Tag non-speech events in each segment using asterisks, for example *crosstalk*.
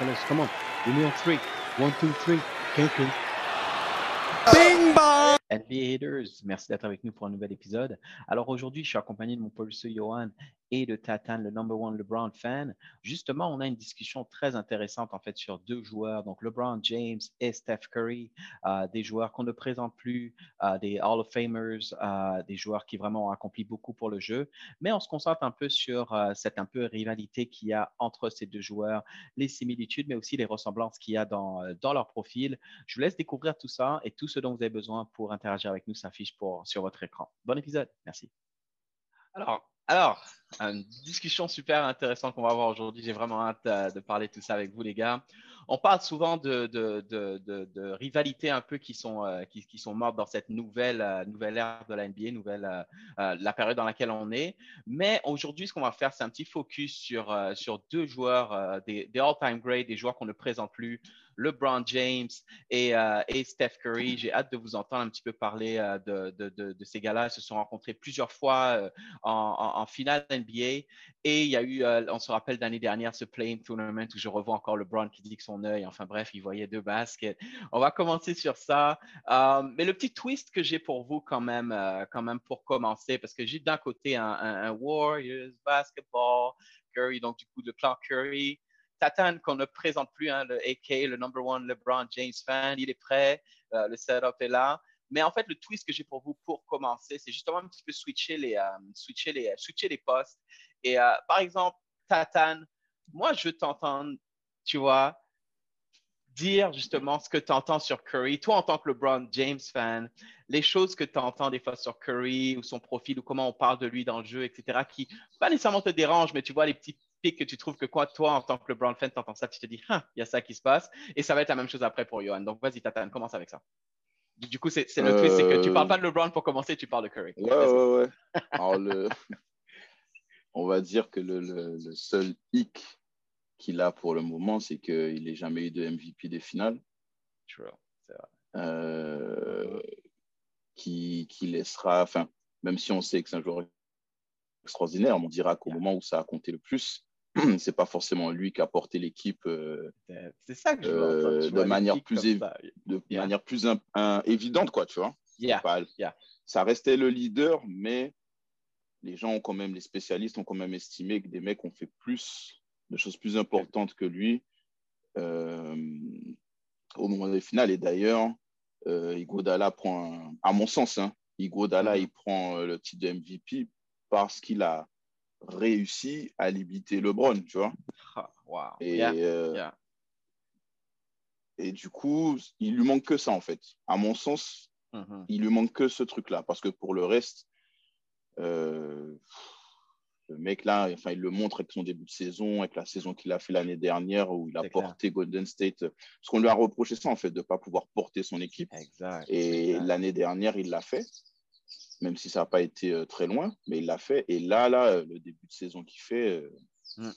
Come on. Give me on three. One, two, three. Quelqu'un. NBA Haters, merci d'être avec nous pour un nouvel épisode. Alors aujourd'hui, je suis accompagné de mon policier Johan et de Tatan, le number one LeBron fan. Justement, on a une discussion très intéressante en fait sur deux joueurs, donc LeBron James et Steph Curry, euh, des joueurs qu'on ne présente plus, euh, des Hall of Famers, euh, des joueurs qui vraiment ont accompli beaucoup pour le jeu. Mais on se concentre un peu sur euh, cette un peu rivalité qu'il y a entre ces deux joueurs, les similitudes, mais aussi les ressemblances qu'il y a dans, dans leur profil. Je vous laisse découvrir tout ça et tout ce dont vous avez besoin pour interagir avec nous s'affiche pour, sur votre écran. Bon épisode, merci. Alors, alors, une discussion super intéressante qu'on va avoir aujourd'hui. J'ai vraiment hâte euh, de parler de tout ça avec vous, les gars. On parle souvent de, rivalités un peu qui sont, euh, qui, sont mortes dans cette nouvelle, euh, ère de la NBA, nouvelle, la période dans laquelle on est. Mais aujourd'hui, ce qu'on va faire, c'est un petit focus sur, deux joueurs, des, all-time great, des joueurs qu'on ne présente plus, LeBron James et, Steph Curry. J'ai hâte de vous entendre un petit peu parler de, ces gars-là. Ils se sont rencontrés plusieurs fois en, en, en, finale Et il y a eu, on se rappelle l'année dernière, ce playing tournament où je revois encore LeBron qui dit que son œil, enfin bref, il voyait deux baskets. On va commencer sur ça. mais le petit twist que j'ai pour vous quand même, quand même pour commencer, parce que j'ai d'un côté un, Warriors basketball, Curry, donc du coup de Clark Curry. Tatan, qu'on ne présente plus, hein, le AK, le number one LeBron James fan, il est prêt, euh, le setup est là. Mais en fait, le twist que j'ai pour vous pour commencer, c'est justement un petit peu switcher les, euh, switcher les, switcher les postes. Et euh, par exemple, Tatan, moi, je t'entends, tu vois, dire justement ce que tu entends sur Curry. Toi, en tant que LeBron James fan, les choses que tu entends des fois sur Curry ou son profil ou comment on parle de lui dans le jeu, etc., qui pas nécessairement te dérangent, mais tu vois les petits pics que tu trouves que quoi, toi, en tant que LeBron fan, tu entends ça, tu te dis, hein, il y a ça qui se passe. Et ça va être la même chose après pour Johan. Donc, vas-y, Tatane, commence avec ça. Du coup, c'est le twist, c'est que tu parles pas de LeBron pour commencer, tu parles de Curry. Ouais, ouais, ouais. *laughs* Alors, le... on va dire que le, le, le seul hic qu'il a pour le moment, c'est qu'il n'ait jamais eu de MVP des finales. True, c'est vrai. Euh, qui, qui, laissera, enfin, même si on sait que c'est un joueur extraordinaire, on dira qu'au yeah. moment où ça a compté le plus, *clears throat* c'est pas forcément lui qui a porté l'équipe euh, je euh, de manière plus de yeah. manière plus un, un, évidente quoi tu vois yeah. Pas, yeah. ça restait le leader mais les gens ont quand même les spécialistes ont quand même estimé que des mecs ont fait plus de choses plus importantes que lui euh, au moment des finales et d'ailleurs Igodala prend un, à mon sens hein, Igodala mm -hmm. il prend le titre de MVP parce qu'il a réussi à limiter LeBron, tu vois. Ah, wow. Et, yeah. Euh, yeah. et du coup, il lui manque que ça, en fait. À mon sens, mm -hmm. il lui manque que ce truc-là. Parce que pour le reste, euh, le mec là, enfin, il le montre avec son début de saison, avec la saison qu'il a fait l'année dernière où il a porté Golden State. Parce qu'on lui a reproché ça, en fait, de ne pas pouvoir porter son équipe. Exact. Et l'année dernière, il l'a fait même si ça n'a pas été euh, très loin, mais il l'a fait. Et là, là, euh, le début de saison qu'il fait, euh, mm.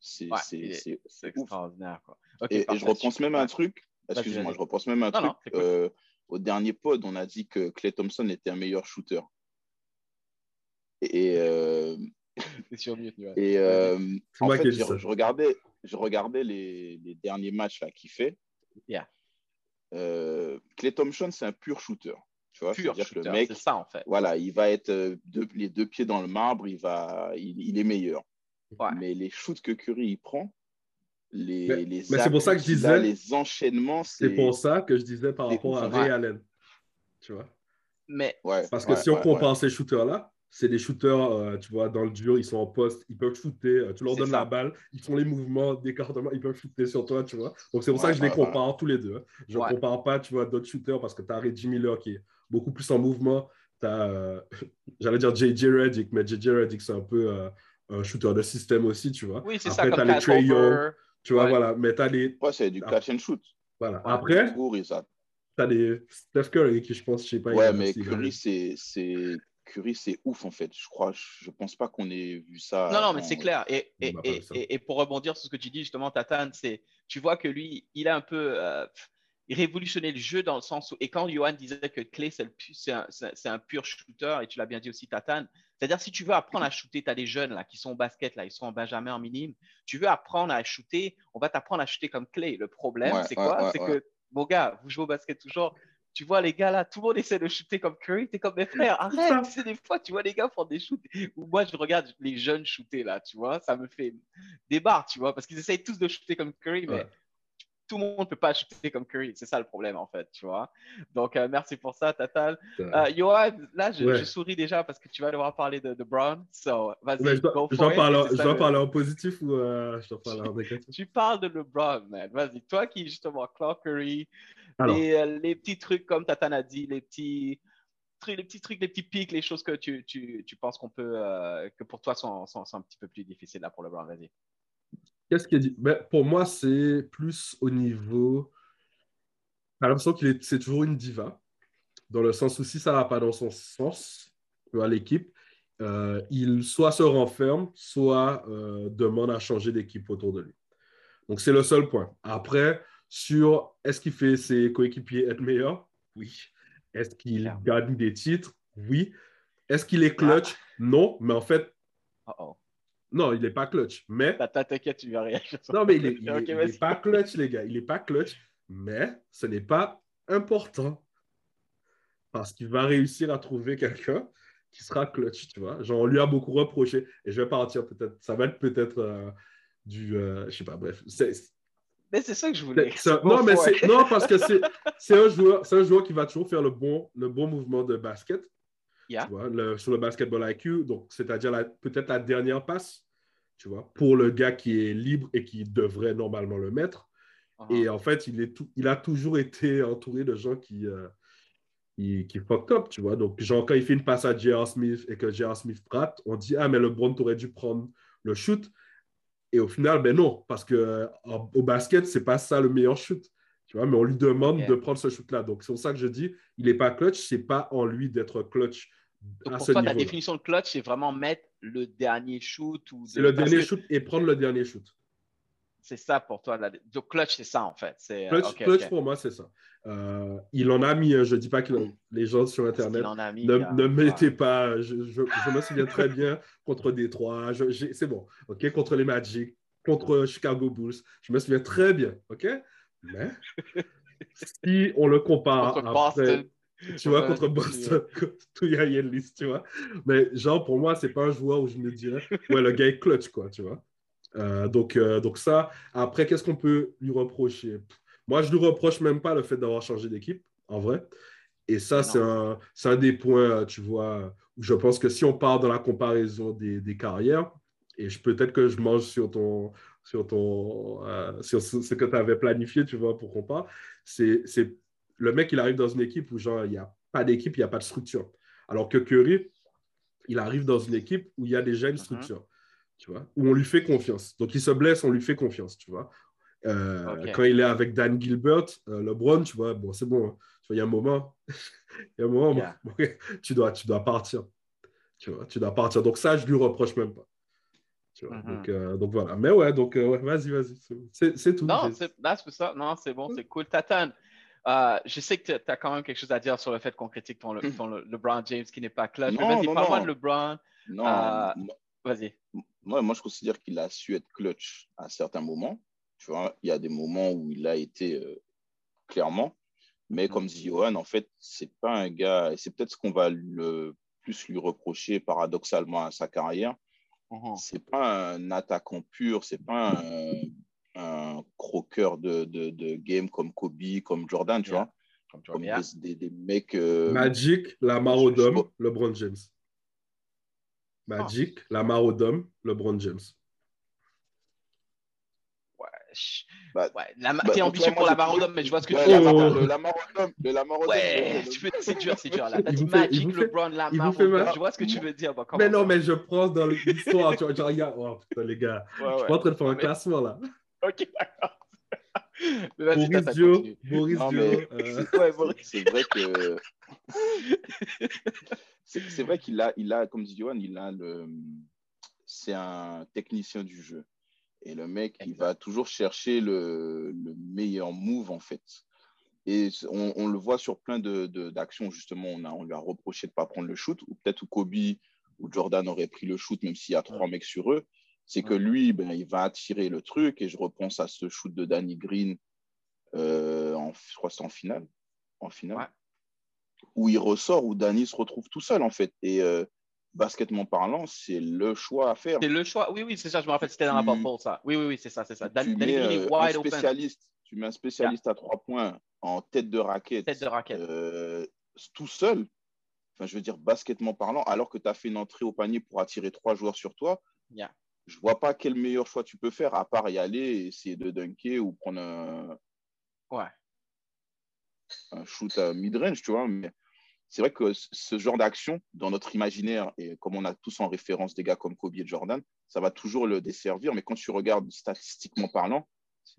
c'est ouais, extraordinaire. Quoi. Okay, et, et, je repense même à un truc, excuse-moi, je repense même à un non, truc. Non, euh, au dernier pod, on a dit que Clay Thompson était un meilleur shooter. Et, euh, sur mieux, et euh, *laughs* en fait, je, je, regardais, je regardais les, les derniers matchs qu'il fait. Yeah. Clay Thompson, c'est un pur shooter. Tu vois, Pur dire que le mec, c'est ça en fait. Voilà, il va être deux, les deux pieds dans le marbre, il, va, il, il est meilleur. Ouais. Mais les shoots que Curry il prend, les, mais, les, mais c'est pour ça que je disais, a, les enchaînements, c'est pour ça que je disais par rapport à Ray Allen. Tu vois mais, ouais, Parce que ouais, si on compare ces shooters-là, c'est des shooters, euh, tu vois, dans le dur, ils sont en poste, ils peuvent shooter, euh, tu leur donnes ça. la balle, ils font les mouvements d'écartement, ils peuvent shooter sur toi, tu vois. Donc c'est pour ça que je les compare tous les deux. Hein. Je ne compare pas, tu vois, d'autres shooters parce que tu as Reggie Miller qui est beaucoup plus en mouvement. Tu as, euh, *laughs* j'allais dire JJ Redick, mais JJ Redick, c'est un peu euh, un shooter de système aussi, tu vois. Oui, c'est ça. Après, tu as les Trey Young. Tu vois, voilà. Mais tu as des. Ouais, c'est du catch and shoot. Voilà. Après, tu as des Steph Curry qui, je pense, je sais pas. Ouais, mais Curry, c'est Curry, c'est ouf en fait. Je crois, je pense pas qu'on ait vu ça. Non, non, mais c'est clair. Et, et, et, et, pour rebondir sur ce que tu dis justement, Tatane, c'est, tu vois que lui, il a un peu euh, révolutionné le jeu dans le sens où, et quand Johan disait que Clay, c'est un, un, pur shooter, et tu l'as bien dit aussi, Tatane, c'est-à-dire si tu veux apprendre à shooter, tu as des jeunes là qui sont au basket, là, ils sont en Benjamin, en minime, tu veux apprendre à shooter, on va t'apprendre à shooter comme Clay. Le problème, c'est quoi? C'est que, mon gars, vous jouez au basket toujours, tu vois les gars là, tout le monde essaie de shooter comme Curry, t'es comme mes frères, arrête, c'est des fois, tu vois les gars font des shoots, ou moi je regarde les jeunes shooter là, tu vois, ça me fait des barres, tu vois, parce qu'ils essayent tous de shooter comme Curry, mais tout le monde ne peut pas shooter comme Curry, c'est ça le problème en fait, tu vois. Donc euh, merci pour ça, Tatal. Euh, Johan, là je, souris déjà parce que tu vas devoir parler de, de Brown, so vas-y, je dois, je parler, je dois parler en positif ou euh, je dois parler en négatif? Tu parles de LeBron, man, vas-y, toi qui justement Clark Curry, euh, les, petits trucs, comme Tatane a dit, les petits trucs, les petits trucs, les petits pics, les choses que tu, tu, tu penses qu'on peut, euh, que pour toi sont, sont, un petit peu plus difficiles là pour le Vas-y. Qu'est-ce qu'il dit? Ben, Pour moi, c'est plus au niveau. J'ai l'impression qu'il est, c'est toujours une diva, dans le sens où si ça ne va pas dans son sens, à l'équipe, euh, il soit se renferme, soit demande à changer d'équipe autour de lui. Donc, c'est le seul point. Après, sur est-ce qu'il fait ses coéquipiers être meilleurs? Oui. Est-ce qu'il gagne des titres? Oui. Est-ce qu'il est clutch? Non, mais en fait. Non, il n'est pas clutch. Mais. T'inquiète, tu vas réagir. Non, mais il n'est *laughs* pas clutch, les gars. Il n'est pas clutch, mais ce n'est pas important. Parce qu'il va réussir à trouver quelqu'un qui sera clutch, tu vois. Genre, on lui a beaucoup reproché. Et je vais partir peut-être. Ça va être peut-être euh, du. Euh, je sais pas, bref. Mais c'est ça que je voulais. non, mais c'est, non, parce que c'est, un joueur, c'est un joueur qui va toujours faire le bon, le bon mouvement de basket. Tu vois, sur le basketball IQ, donc c'est-à-dire peut-être la dernière passe, tu vois, pour le gars qui est libre et qui devrait normalement le mettre. Uh-huh. Et en fait, il, est tout, il a toujours été entouré de gens qui, euh, qui, qui fucked up, tu vois. Donc, genre, quand il fait une passe à J.R. Smith et que J.R. Smith rate, on dit Ah, mais le LeBron aurait dû prendre le shoot. Et au final, ben non, parce que au basket, c'est pas ça le meilleur shoot. Tu vois, mais on lui demande de prendre ce shoot-là. Donc, c'est pour ça que je dis, il n'est pas clutch, c'est pas en lui d'être clutch. Donc, pour toi, la définition de clutch, c'est vraiment mettre le dernier shoot ou. C'est le dernier shoot et prendre le dernier shoot. C'est ça pour toi. Donc, clutch, c'est ça en fait. Clutch, clutch pour moi, c'est ça. Euh, il en a mis, hein, je ne dis pas que les gens sur Internet ne, ne mettez pas. Je, me souviens très bien contre Détroit. C'est bon. OK? Contre les Magic, contre Chicago Bulls. Je me souviens très bien. OK? Mais *laughs* si on le compare contre Boston. Tu vois, contre Boston, tout y a une liste, tu vois. Mais genre, pour moi, c'est pas un joueur où je me dirais, ouais, le gars est clutch, quoi, tu vois. Euh, donc, euh, donc ça, après, qu'est-ce qu'on peut lui reprocher? Moi, je lui reproche même pas le fait d'avoir changé d'équipe, en vrai. Et ça, c'est un, un, des points, tu vois, où je pense que si on part dans la comparaison des, des carrières, et peut-être que je mange sur ton, sur ton, euh, sur ce que tu avais planifié, tu vois, pour qu'on parle, c'est le mec, il arrive dans une équipe où genre, il n'y a pas d'équipe, il n'y a pas de structure. Alors que Curry, il arrive dans une équipe où il y a déjà une uh-huh. structure tu vois, où on lui fait confiance. Donc, il se blesse, on lui fait confiance, tu vois. Euh, quand il est avec Dan Gilbert, euh, LeBron, tu vois, bon, c'est bon. Hein. il y a un moment, *laughs* il y a un moment, *laughs* tu, dois, tu dois partir. Tu vois, tu dois partir. Donc, ça, je lui reproche même pas. Tu vois, donc, euh, donc, voilà. Mais ouais, donc, vas-y, vas-y. C'est tout. Non, c'est ça. Non, c'est bon, c'est cool. Tatane, je sais que tu as quand même quelque chose à dire sur le fait qu'on critique ton, ton le, LeBron James qui n'est pas clutch. Non, vas-y, parle-moi de LeBron. Non, vas-y moi, moi, je considère qu'il a su être clutch à certains moments. Tu vois, il y a des moments où il a été euh, clairement. Mais mm. comme dit Johan, en fait, c'est pas un gars, et c'est peut-être ce qu'on va le plus lui reprocher paradoxalement à sa carrière. Uh-huh. C'est pas un attaquant pur, c'est pas un, croqueur de, de, de, game comme Kobe, comme Jordan, tu vois. Comme, des, des, mecs. Euh, Magic, Lamar Odom, LeBron James. Magic, la Lamar LeBron James. Ouais, bah, ouais. La, bah, t'es ambitieux pour la Odom, mais je vois ce que tu veux dire. Le Lamar Odom, le Lamar Ouais, c'est dur, c'est dur. Là, t'as dit Magic, LeBron, Lamar Odom. Je vois ce que tu veux dire. mais non, mais je pense dans l'histoire, tu vois, regarde, oh putain, les gars, je suis pas en train de faire un classement là. Ok, d'accord. *laughs* Maurizio, Maurizio. *laughs* C'est vrai que *laughs* c'est vrai qu'il a, il a, comme dit Johan, il a le, c'est un technicien du jeu. Et le mec, il va toujours chercher le, le, meilleur move, en fait. Et on, on le voit sur plein d'actions, de, d'actions justement. On, a, on lui a reproché de ne pas prendre le shoot, ou peut-être Kobe ou Jordan aurait pris le shoot, même s'il y a trois mecs sur eux. C'est que lui, ben, il va attirer le truc. Et je repense à ce shoot de Danny Green, euh, en, je crois c'est en finale. En finale. Où il ressort, où Danny se retrouve tout seul, en fait. Et euh, basketement parlant, c'est le choix à faire. C'est le choix, oui, oui, c'est ça, je me rappelle, c'était dans la pour ça. Oui, oui, oui, c'est ça, c'est ça. Tu mets, euh, un spécialiste, tu mets un spécialiste à trois points en tête de raquette, tête de raquette. Euh, tout seul, enfin, je veux dire, basketement parlant, alors que tu as fait une entrée au panier pour attirer trois joueurs sur toi, yeah. Je vois pas quel meilleur choix tu peux faire à part y aller et essayer de dunker ou prendre un, ouais. un shoot à mid-range, tu vois, mais c'est vrai que ce genre d'action, dans notre imaginaire, et comme on a tous en référence des gars comme Kobe et Jordan, ça va toujours le desservir. Mais quand tu regardes statistiquement parlant,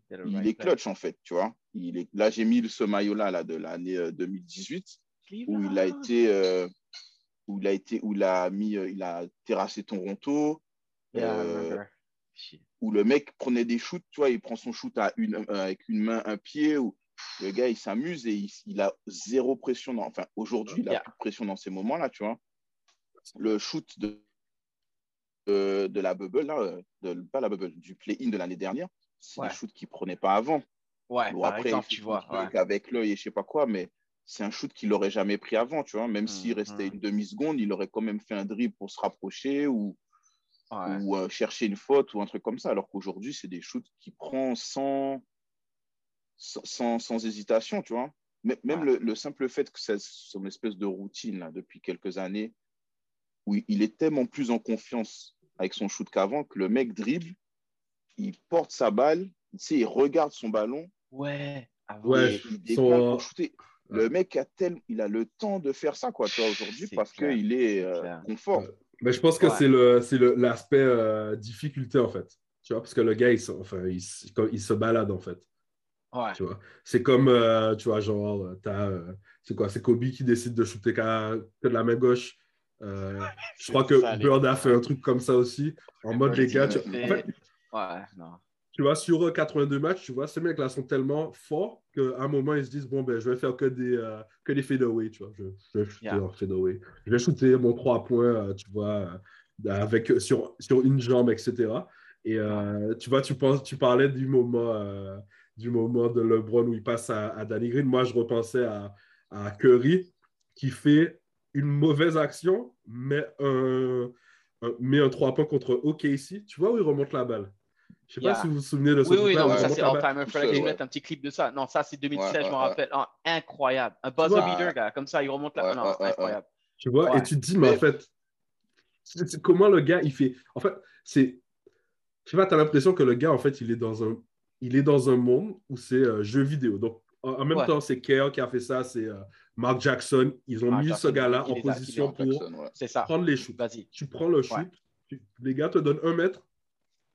il est clutch en fait, tu vois. Il est... Là, j'ai mis ce maillot-là là, de l'année 2018, euh, où il a été, euh, où il a été, où il a mis, euh, il a terrassé Toronto, euh, où le mec prenait des shoots, tu vois, il prend son shoot à une, avec une main, un pied, ou le gars, il s'amuse et il, a zéro pression. Dans, enfin, aujourd'hui, il a plus de pression dans ces moments-là, tu vois. Le shoot de, de, la bubble, là, de, pas la bubble, du play-in de l'année dernière, c'est ouais. des shoots qu'il ne prenait pas avant. Ouais, bon, après, exemple, tu vois. Ouais. Avec l'œil et je sais pas quoi, mais c'est un shoot qu'il n'aurait jamais pris avant, tu vois. Même Mm, s'il restait une demi-seconde, il aurait quand même fait un dribble pour se rapprocher ou, ou euh, chercher une faute ou un truc comme ça. Alors qu'aujourd'hui, c'est des shoots qu'il prend sans, sans, sans, hésitation, tu vois. Même le, le, simple fait que c'est son espèce de routine là, depuis quelques années, où il est tellement plus en confiance avec son shoot qu'avant que le mec dribble, il porte sa balle, tu sais, il regarde son ballon. Ouais. ouais il son... pour shooter. Le mec a tel, il a le temps de faire ça quoi, tu vois, aujourd'hui parce qu'il est euh, confort. Mais je pense que ouais. c'est le, c'est le, l'aspect euh, difficulté en fait, tu vois, parce que le gars, il, enfin, il, il se balade en fait. Ouais. Tu vois, c'est comme, euh, tu vois, genre, t'as, euh, c'est quoi, c'est Kobe qui décide de shooter que, de la main gauche. Je crois que ça, Bird a fait un truc comme ça aussi, en mode les gars. Tu, en fait, ouais, non. Tu vois, sur 82 matchs, tu vois, ces mecs-là sont tellement forts qu'à un moment, ils se disent, bon, ben, je vais faire que des, euh, que des fadeaway, tu vois. Je, je vais shooter yeah. en fadeaway. Je vais shooter mon 3 points, tu vois, avec, sur, sur une jambe, etc. Et tu vois, tu, penses, tu parlais du moment du moment de LeBron où il passe à, à Danny Green. Moi, je repensais à, à, Curry qui fait une mauvaise action, mais un, un, met un 3 points contre OKC. Tu vois où il remonte la balle? Je ne sais yeah. pas si vous vous souvenez de ce Oui, oui, non, ça c'est. Il fallait que je mette un petit clip de ça. Non, ça c'est 2016, ouais, je me rappelle. Oh, incroyable. Un buzzer beater, gars. Comme ça, il remonte la balle. Non, incroyable. Tu vois, et tu te dis, mais en fait, c est, c est, comment le gars, il fait. En fait, c'est. Je sais pas, tu as l'impression que le gars, en fait, il est dans un il est dans un monde où c'est euh, jeu vidéo. Donc, en, en même ouais. temps, c'est Kerr qui a fait ça, c'est euh, Mark Jackson. Ils ont Mark mis Jackson, ce gars-là en position pour ouais. prendre les shoots. Tu prends le shoot, ouais. les gars te donnent un mètre,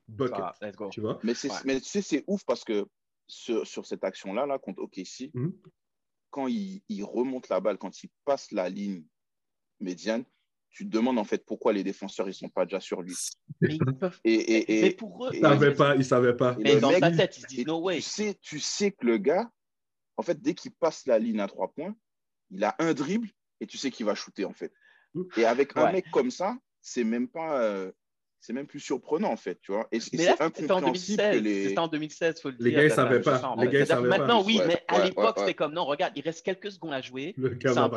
bucket. Ah, tu vois? Mais, mais tu sais, c'est ouf parce que sur, sur cette action-là, là, contre OKC, mm -hmm. quand il, il, remonte la balle, quand il passe la ligne médiane, tu te demandes en fait pourquoi les défenseurs ils sont pas déjà sur lui. Mais, et, et, et, mais pour eux, ils savaient pas, ils savaient pas. Mais dans mec, ta tête, ils se disent no way. Tu sais, tu sais que le gars, en fait, dès qu'il passe la ligne à trois points, il a un dribble et tu sais qu'il va shooter en fait. Et avec un mec comme ça, c'est même pas, euh, c'est même plus surprenant en fait, tu vois. Et, mais là, c'était en 2016. Les... C'était en 2016, faut le les dire. Gars, ils savaient pas. Les gars, ils savaient Maintenant, pas. oui, ouais, mais à ouais, l'époque, ouais, c'était comme non, regarde, il reste quelques secondes à jouer. Le C'est un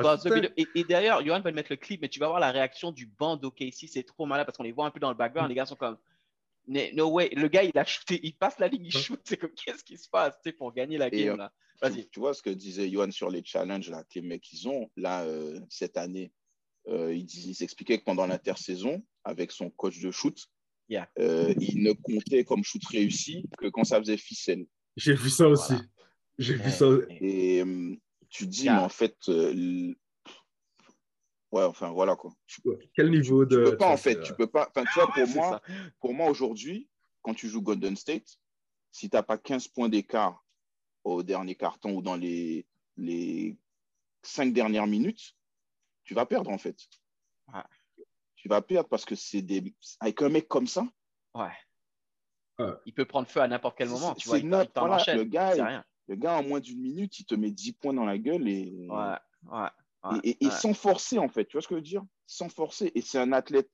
Et, et d'ailleurs, Johan peut mettre le clip, mais tu vas voir la réaction du banc d'OKC, c'est trop malade parce qu'on les voit un peu dans le background. Les gars sont comme no way. Le gars, il a shooté, il passe la ligne, il shoot. C'est comme qu'est-ce qui se passe pour gagner la game là. Tu, tu vois ce que disait Johan sur les challenges là, que les mecs ils ont là euh, cette année? Euh, il, il s'expliquait que pendant l'intersaison, avec son coach de shoot, Yeah. Euh, il ne comptait comme shoot réussi que quand ça faisait ficelle. J'ai vu ça aussi. Voilà. J'ai vu ça. Et euh, tu te dis, yeah. mais en fait, euh, ouais, enfin voilà quoi. Tu, Quel niveau tu, de. Tu peux pas en fait, tu peux pas. Enfin, tu vois, *laughs* pour moi, pour moi aujourd'hui, quand tu joues Golden State, si tu n'as pas 15 points d'écart au dernier carton ou dans les, les cinq dernières minutes, tu vas perdre en fait. Tu vas perdre parce que c'est des. Avec un mec comme ça. Ouais. Il peut prendre feu à n'importe quel moment. Tu vois, il, le, gars, le gars, en moins d'une minute, il te met 10 points dans la gueule et. Ouais, ouais. et, et, sans forcer, en fait. Tu vois ce que je veux dire? Sans forcer. Et c'est un athlète.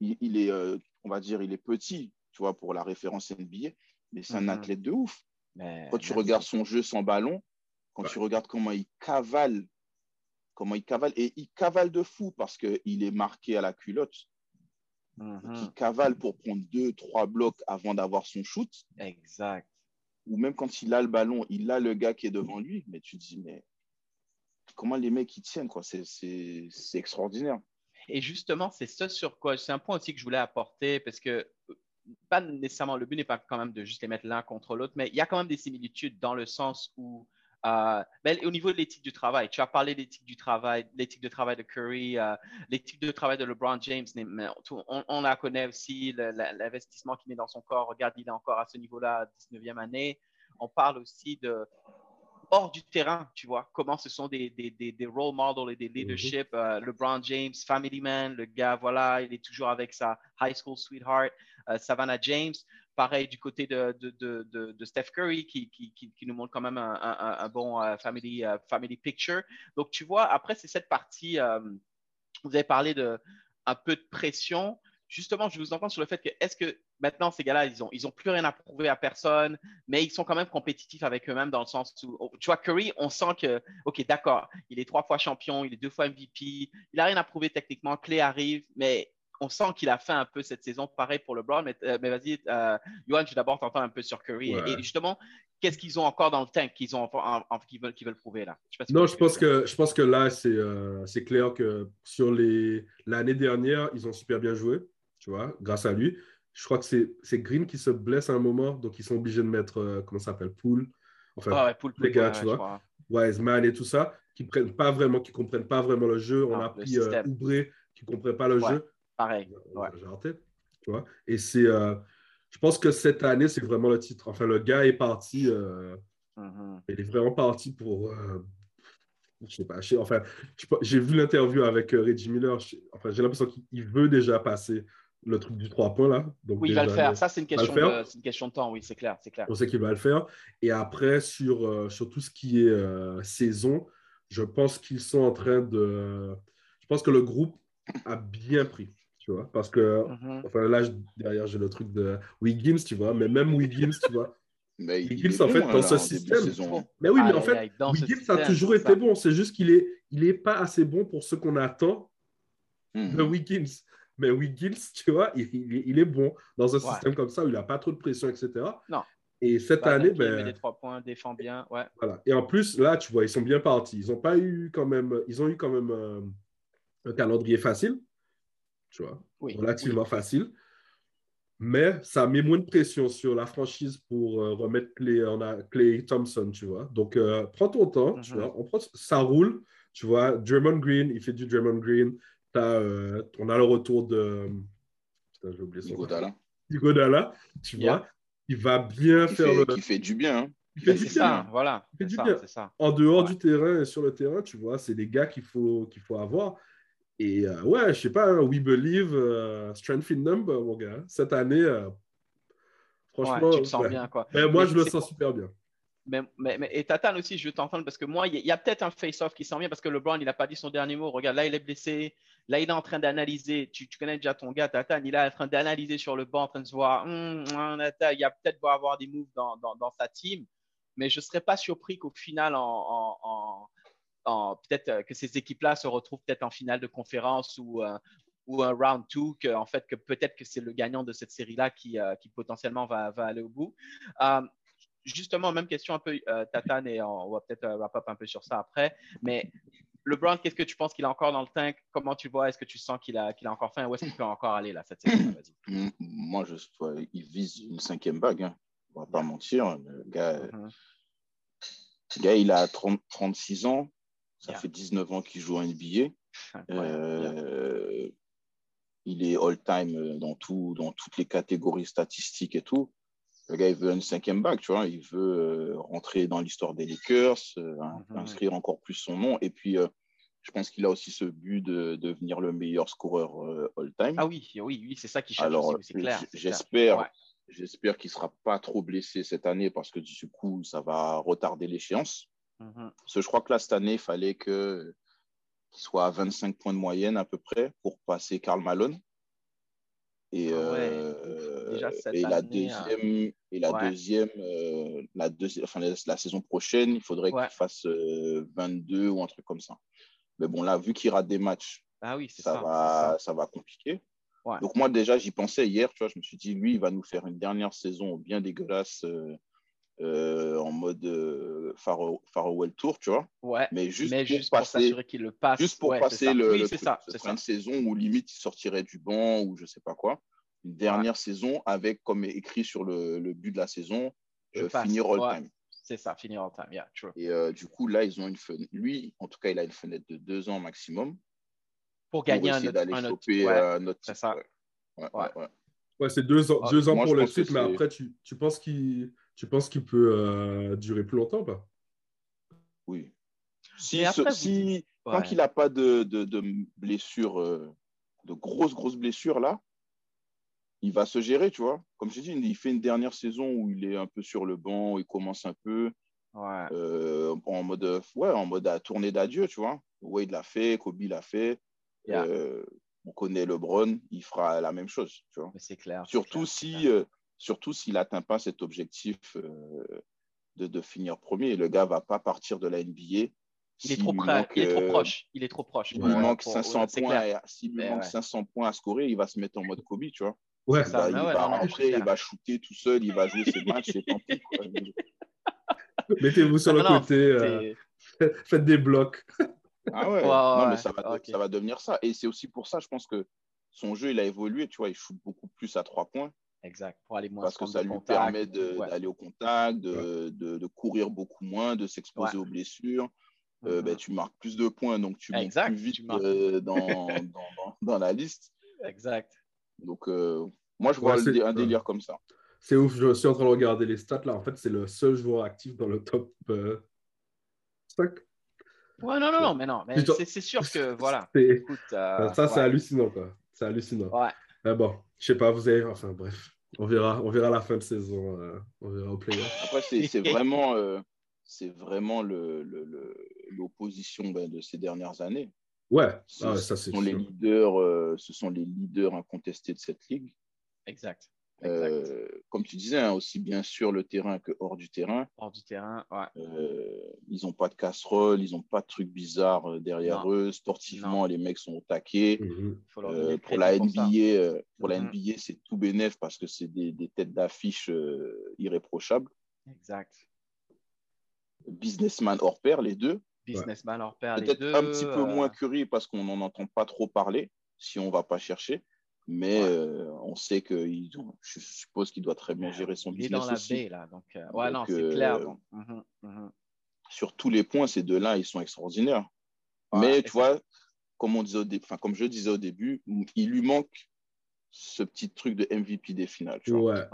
Il, est, euh, on va dire, il est petit, tu vois, pour la référence NBA, mais c'est un mhm. athlète de ouf. quand tu regardes son jeu sans ballon, quand tu regardes comment il cavale comment il cavale. Et il cavale de fou parce qu'il est marqué à la culotte. Mhm. Il cavale pour prendre deux, trois blocs avant d'avoir son shoot. Exact. Ou même quand il a le ballon, il a le gars qui est devant lui. Mais tu te dis, mais comment les mecs ils tiennent quoi? C'est extraordinaire. Et justement, c'est ce sur quoi, c'est un point aussi que je voulais apporter parce que pas nécessairement, le but n'est pas quand même de juste les mettre l'un contre l'autre, mais il y a quand même des similitudes dans le sens où euh, au niveau de l'éthique du travail, tu as parlé de l'éthique du travail, l'éthique de travail de Curry, euh, l'éthique de travail de LeBron James. On, on la connaît aussi, l'investissement qu'il met dans son corps. Regarde, il est encore à ce niveau-là, 19e année. On parle aussi de hors du terrain, tu vois, comment ce sont des, des, des, role models et des mhm. leadership. Euh, LeBron James, family man, le gars, voilà, il est toujours avec sa high school sweetheart, Savannah James. Pareil du côté de, de, de, Steph Curry qui, qui, qui, nous montre quand même un, un, bon euh, family, euh, family picture. Donc, tu vois, après, c'est cette partie, euh, vous avez parlé de un peu de pression. Justement, je vous entends sur le fait que est-ce que maintenant, ces gars-là, ils n'ont ils ont plus rien à prouver à personne, mais ils sont quand même compétitifs avec eux-mêmes dans le sens où, oh, tu vois, Curry, on sent que, OK, d'accord, il est trois fois champion, il est deux fois MVP, il n'a rien à prouver techniquement, Clé arrive, mais on sent qu'il a fait un peu cette saison pareil pour LeBron. Mais, euh, mais vas-y, euh, Johan, je d'abord t'entends un peu sur Curry. Et, justement, qu'est-ce qu'ils ont encore dans le tank qu'ils ont qu'ils veulent, veulent prouver là? Non, je pense, que, je pense que là, euh, c'est clair que sur l'année dernière, ils ont super bien joué, tu vois, grâce à lui. Je crois que c'est Green qui se blesse à un moment, donc ils sont obligés de mettre, euh, comment ça s'appelle, Pool. Enfin, ouais, Pool, les gars, tu vois. Wiseman et tout ça, qui prennent pas vraiment, qui comprennent pas vraiment le jeu. On a pris Oubré qui ne comprend pas le jeu. Pareil. Ouais. tu vois. Et c'est, euh, je pense que cette année, c'est vraiment le titre. Enfin, le gars est parti. Euh, mm-hmm. Il est vraiment parti pour. Euh, je sais pas. enfin, j'ai vu l'interview avec Reggie Miller. enfin, j'ai l'impression qu'il veut déjà passer le truc du 3 points là. Donc oui, il va le faire. Ça, c'est une, question de, une question de temps. Oui, c'est clair, c'est clair. On sait qu'il va le faire. Et après, sur, sur tout ce qui est saison, je pense qu'ils sont en train de. Je pense que le groupe a bien pris tu vois. Parce que, mhm. enfin, là, derrière, j'ai le truc de Wiggins, tu vois, mais même Wiggins, tu vois. *laughs* Mais Wiggins, en fait, dans ce système. Mais oui, mais en fait, Wiggins a toujours été bon. C'est juste qu'il est, il est pas assez bon pour ce qu'on attend de mhm. Wiggins. Mais Wiggins, tu vois, il, il, est bon dans un système comme ça où il n'a pas trop de pression, etc. Non. Et cette année, ben. Il met des trois points, défend bien. Ouais. Voilà. Et en plus, là, tu vois, ils sont bien partis. Ils ont pas eu quand même, ils ont eu quand même euh, un calendrier facile tu vois, relativement facile. Mais ça met moins de pression sur la franchise pour euh, remettre Clay, on a Clay Thompson, tu vois. Donc, euh, prends ton temps, tu mhm. vois. On prend, ça roule, tu vois. Draymond Green, il fait du Draymond Green. As, euh, on a le retour de... Putain, j'ai oublié son. Igodala, tu vois. Il va bien faire le... Qui fait du bien, hein. Il fait du bien. Ça, voilà. Il fait du bien. Ça. En dehors du terrain et sur le terrain, tu vois, c'est des gars qu'il faut, qu'il faut avoir. Et euh, ouais, je sais pas, We Believe, uh, Strength in Number, mon gars. Cette année, euh, franchement. tu te sens bien, quoi. Mais moi, je me sens super bien. Mais, mais, mais, et Tatane aussi, je veux t'entendre parce que moi, il y a, peut-être un face-off qui sent bien parce que LeBron, il n'a pas dit son dernier mot. Regarde, là, il est blessé. Là, il est en train d'analyser. Tu, tu, connais déjà ton gars, Tatane. Il est en train d'analyser sur le banc, en train de se voir. Hum, il y a peut-être va avoir des moves dans, dans, dans, sa team. Mais je ne serais pas surpris qu'au final, en, en peut-être euh, que ces équipes-là se retrouvent peut-être en finale de conférence ou, euh, ou un round two, que, en fait, que peut-être que c'est le gagnant de cette série-là qui, euh, qui potentiellement va, va, aller au bout. justement, même question un peu, Tatane, et on, va peut-être wrap up un peu sur ça après, mais LeBron, qu'est-ce que tu penses qu'il a encore dans le tank Comment tu vois? Est-ce que tu sens qu'il a, qu'il a encore faim? Où est-ce qu'il peut encore aller là, cette saison *clears throat* Moi, je, il vise une cinquième bague. Hein. On va pas mentir. Le gars, mm-hmm. le gars il a 30, 36 ans. Ça fait 19 ans qu'il joue en NBA. Euh, il est all-time dans, tout, dans toutes les catégories statistiques et tout. le gars, il veut une cinquième bague, tu vois. Il veut rentrer dans l'histoire des Lakers, mhm. inscrire encore plus son nom. Et puis, je pense qu'il a aussi ce but de, devenir le meilleur scoreur all-time. Ah oui, oui, oui, c'est ça qui cherche Alors, c'est clair. J'espère j'espère qu'il ne sera pas trop blessé cette année parce que du coup, ça va retarder l'échéance. Mhm. Parce que je crois que là, cette année, il fallait qu'il soit à 25 points de moyenne à peu près pour passer Karl Malone. Et, ah euh, et la deuxième, et la deuxième, euh, la, deuxième enfin, la, saison prochaine, il faudrait qu'il fasse 22 euh, ou un truc comme ça. Mais bon, là, vu qu'il rate des matchs, ah oui, ça, Va, ça. va compliquer. Donc moi déjà, j'y pensais hier, tu vois, je me suis dit, lui, il va nous faire une dernière saison bien dégueulasse en mode farewell tour, tu vois. Ouais, mais juste pour, passer, s'assurer qu'il le passe. Juste pour passer le, oui, ça, une saison où limite il sortirait du banc ou je sais pas quoi une dernière saison avec, comme écrit sur le, le but de la saison, euh, finir all time. C'est ça, finir all time, yeah, true. Et euh, du coup, là, ils ont une fenêtre. Lui, en tout cas, il a une fenêtre de deux ans maximum. Pour gagner un autre. d'aller choper euh, notre. C'est ça. Ouais, ouais. ouais. c'est deux ans, ah, deux ans pour le titre, mais après, tu, tu penses qu'il qu'il peut durer plus longtemps ou pas? Oui. Si, si tant qu'il n'a pas de, de, de blessures, de grosses, grosses blessures là, il va se gérer, tu vois. Comme je dis, il fait une dernière saison où il est un peu sur le banc, il commence un peu euh, en mode ouais, en mode à tourner d'adieu, tu vois. Wade l'a fait, Kobe l'a fait. Euh, on connaît LeBron, il fera la même chose, tu vois. C'est clair. Surtout si, euh, surtout s'il n'atteint pas cet objectif de, de, finir premier, le gars va pas partir de la NBA. Il est, trop près, il est trop proche. Il est trop proche. Il lui manque 500 points. S'il manque 500 points à scorer, il va se mettre en mode Kobe, tu vois. Ouais, ça, il va rentrer, il va shooter tout seul, il va jouer ses matchs, c'est tant pis. *laughs* Mettez-vous sur le côté, euh, *laughs* faites des blocs. Ah ouais, non, mais ça va, ça va devenir ça. Et c'est aussi pour ça, je pense que son jeu, il a évolué, tu vois, il shoot beaucoup plus à trois points. Exact, pour aller moins Parce que ça lui permet d'aller au contact, de, de, de, courir beaucoup moins, de s'exposer aux blessures. Euh, mm-hmm. ben, tu marques plus de points, donc tu montes plus vite euh, *laughs* dans, dans, dans, dans, la liste. Exact. Donc, euh, moi, je vois un délire comme ça. C'est ouf, je suis en train de regarder les stats là. En fait, c'est le seul joueur actif dans le top 5. Euh, ouais, non, non, non, mais non. Mais c'est sûr que, voilà. *laughs* Écoute, euh, ça, c'est hallucinant, quoi. C'est hallucinant. Ouais. Mais bon, je sais pas, vous avez. Enfin, bref. On verra, on verra la fin de saison. on verra au playoff. Après, c'est vraiment, c'est vraiment l'opposition le, ben, de ces dernières années. Ouais, ce, ah ça c'est sont les leaders, euh, ce sont les leaders incontestés de cette ligue. Exact. Euh, comme tu disais, hein, aussi bien sur le terrain que hors du terrain. Hors du terrain, ouais. Euh, ils n'ont pas de casserole, ils n'ont pas de trucs bizarres derrière eux. Sportivement, les mecs sont au taquet. Mhm. pour la NBA, pour la mhm. NBA, c'est tout bénef parce que c'est des, des, têtes d'affiche irréprochables. Exact. Businessman hors pair, les deux businessman leur père Peut-être un petit peu moins euh, Curry parce qu'on n'en entend pas trop parler si on ne va pas chercher. Mais euh, on sait que je suppose qu'il doit très bien gérer son business. Il est dans la aussi. baie, là. Donc, euh, ouais, non, c'est clair. Mhm, mhm. Sur tous les points, ces deux-là, ils sont extraordinaires. mais tu vois, comme, on disait au enfin, comme je disais au début, il lui manque ce petit truc de MVP des finales. Tu vois. Ouais.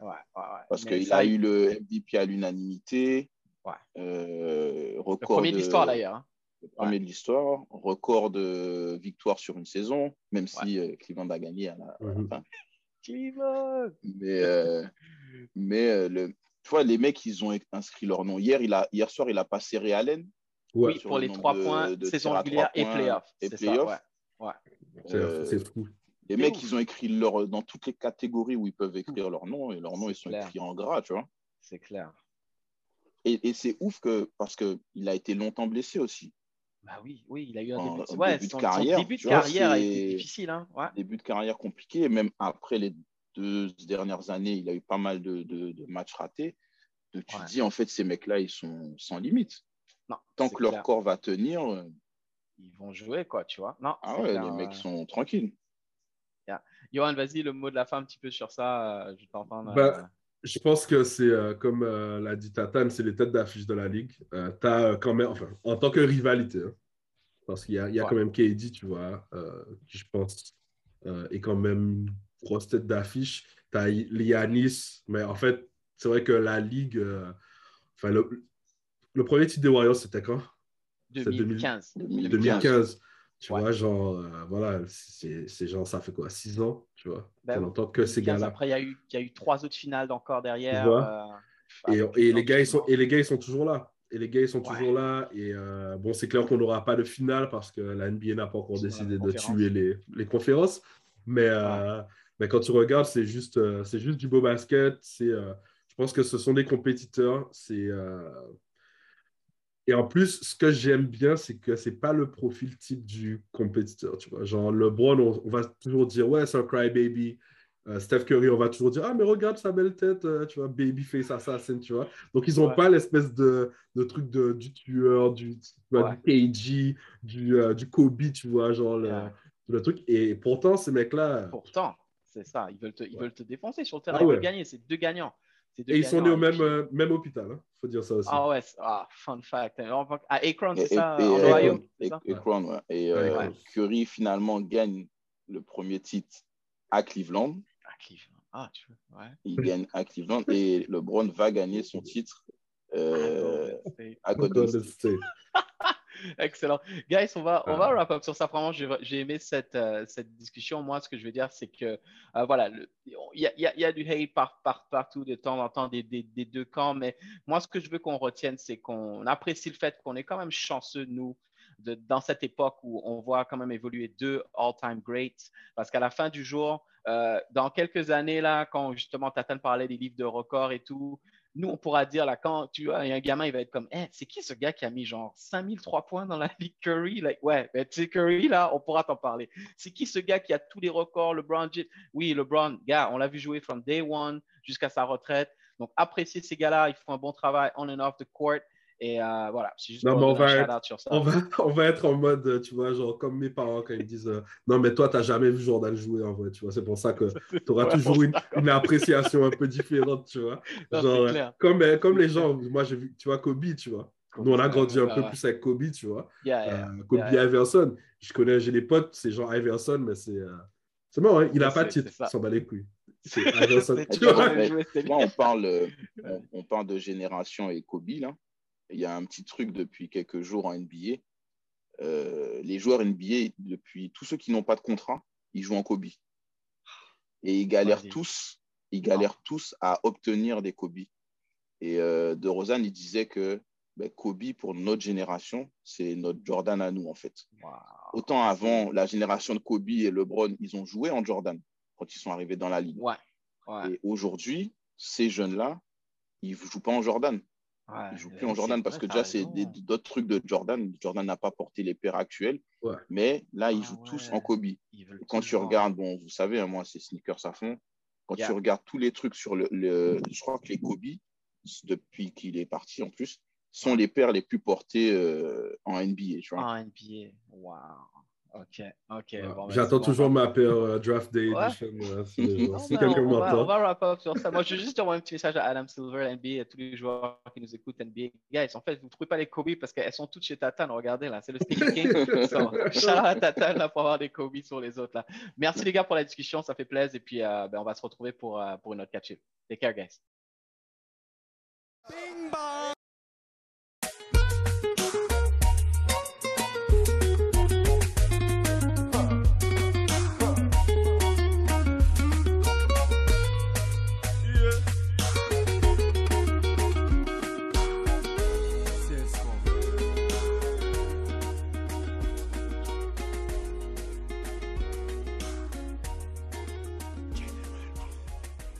Ouais, ouais, Parce qu'il a eu le MVP à l'unanimité. Ouais. Euh, record le premier de, l'histoire d'ailleurs. Hein. Le premier de l'histoire, record de victoire sur une saison, même si euh, Cleveland a gagné à la, mhm. fin. Cleveland Mais, euh, mais le, tu vois, les mecs, ils ont inscrit leur nom. Hier, il a, hier soir, il a passé Ray Allen. Oui, pour les trois points, de saison régulière et playoff. Et playoff. Ouais. C'est fou. Les mecs, ils ont écrit leur, dans toutes les catégories où ils peuvent écrire leur nom, et leurs noms, ils sont écrits en gras, tu vois. C'est clair. Et, c'est ouf que, parce qu'il a été longtemps blessé aussi. Bah oui, oui, il a eu un début, ouais, début de carrière. début de carrière a été difficile. Hein ouais. Début de carrière compliqué. Même après les deux dernières années, il a eu pas mal de, de, matchs ratés. Donc tu te dis, en fait, ces mecs-là, ils sont sans limite. Non, Tant que leur corps va tenir. Euh, ils vont jouer, quoi, tu vois. Non, ah ouais, les mecs sont tranquilles. Yeah. Johan, vas-y, le mot de la fin un petit peu sur ça. Euh, je t'entends. Bah, euh, je pense que c'est, euh, comme euh, l'a dit Tatane, c'est les têtes d'affiche de la ligue. Euh, as quand même, enfin, en tant que rivalité, hein, parce qu'il y a, y a quand même KD, tu vois, qui je pense est quand même grosse tête d'affiche. Tu as Lianis, mais en fait, c'est vrai que la Ligue, euh, enfin, le, le, premier titre des Warriors, c'était quand? 2015. 2015. Tu vois, genre, euh, voilà, c'est genre, ça fait quoi 6 ans, tu vois? Ben, longtemps que ces gars-là. Après, il y, a eu, y a eu trois autres finales encore derrière. Euh, et, et, les gars, ils sont, et les gars, ils sont toujours là. Et les gars, ils sont toujours là. Et euh, bon, c'est clair qu'on n'aura pas de finale parce que la NBA n'a pas encore décidé de tuer les, les conférences. Mais, mais quand tu regardes, c'est juste, c'est juste du beau basket. C'est, je pense que ce sont des compétiteurs. C'est et en plus, ce que j'aime bien, c'est que c'est pas le profil type du compétiteur. Tu vois, genre LeBron, on, va toujours dire ouais, c'est un crybaby. Euh, Steph Curry, on va toujours dire ah mais regarde sa belle tête, euh, tu vois, babyface assassin, tu vois. Donc ils n'ont pas l'espèce de, de, truc de, du tueur, du, KG, du, euh, du Kobe, tu vois, genre le, truc. Et pourtant ces mecs-là. Pourtant, c'est ça. Ils veulent te, ils veulent te défoncer sur le terrain. Ah ils veulent gagner. C'est deux gagnants. Et ils sont nés au même, euh, même hôpital, il hein. faut dire ça aussi. Ah ouais, ah, fun fact. À Akron, c'est ça, et, en Ohio Akron, ouais. Et euh, Curry, finalement, gagne le premier titre à Cleveland. À Cleveland, ah, tu veux, ouais. Il gagne à Cleveland et LeBron va gagner son titre euh, à Golden State. *laughs* Excellent. Guys, on va, on va wrap up sur ça. Vraiment, j'ai aimé cette, euh, cette discussion. Moi, ce que je veux dire, c'est que, euh, voilà, il y a, y, a, du hate par, par, partout de temps en temps des, des, des deux camps. Mais moi, ce que je veux qu'on retienne, c'est qu'on apprécie le fait qu'on est quand même chanceux, nous, de, dans cette époque où on voit quand même évoluer deux all-time greats. Parce qu'à la fin du jour, euh, dans quelques années, là, quand justement Tatan parlait des livres de records et tout, nous, on pourra dire, là, quand tu vois, un gamin, il va être comme, hey, c'est qui ce gars qui a mis genre 5003 points dans la Ligue Curry? Like, ouais, ben, tu sais, Curry, là, on pourra t'en parler. C'est qui ce gars qui a tous les records, LeBron? Oui, LeBron, gars, on l'a vu jouer from day one jusqu'à sa retraite. Donc, appréciez ces gars-là, ils font un bon travail on and off the court. Et euh, voilà, c'est juste non, pour on va, être, sur ça. On va, *laughs* on va, être en mode, tu vois, genre comme mes parents quand ils disent euh, Non, mais toi, tu n'as jamais vu Jordan jouer en vrai, tu vois. C'est pour ça que *laughs* tu auras toujours une, une, appréciation un peu différente, tu vois. *laughs* genre, comme, euh, comme les gens, moi, j'ai vu, tu vois, Kobe, tu vois. Nous, on a grandi un peu plus avec Kobe, tu vois. Kobe Iverson. Je connais, j'ai des potes, c'est genre Iverson, mais c'est. C'est marrant, hein, il n'a pas de titre, il s'en bat les couilles. C'est Iverson. Moi, on parle, on, on, parle de génération et Kobe, là il y a un petit truc depuis quelques jours en NBA. Euh, les joueurs NBA, depuis tous ceux qui n'ont pas de contrat, ils jouent en Kobe. Et ils galèrent tous, ils galèrent tous à obtenir des Kobe. Et euh, De Rosanne, il disait que ben, Kobe, pour notre génération, c'est notre Jordan à nous, en fait. Autant avant, la génération de Kobe et LeBron, ils ont joué en Jordan quand ils sont arrivés dans la ligue. Et aujourd'hui, ces jeunes-là, ils ne jouent pas en Jordan. Ouais, il joue plus en Jordan parce que déjà, c'est d'autres trucs de Jordan. Jordan n'a pas porté les paires actuelles. Mais là, ils ah jouent tous en Kobe. quand tu regardes, bon, vous savez, hein, moi, c'est sneakers à fond. Quand tu regardes tous les trucs sur le, Je crois que les Kobe, depuis qu'il est parti en plus, sont les paires les plus portées euh, en NBA. Tu vois. En NBA, waouh. Ok, ok. Ben, j'attends toujours ma paire euh, Draft Day c'est *laughs* quelques on, va, on va wrap up sur ça. Moi, je veux juste envoyer un petit message à Adam Silver, NBA, à tous les joueurs qui nous écoutent, NBA. Guys, en fait, vous ne trouvez pas les Kobe parce qu'elles sont toutes chez Tatan. Regardez là, c'est le Sticky King. *laughs* so, à Tatan là, pour avoir des Kobe sur les autres. Là. Merci les gars pour la discussion, ça fait plaisir. Et puis, euh, ben, on va se retrouver pour, euh, pour une autre catch-up. Take care, guys.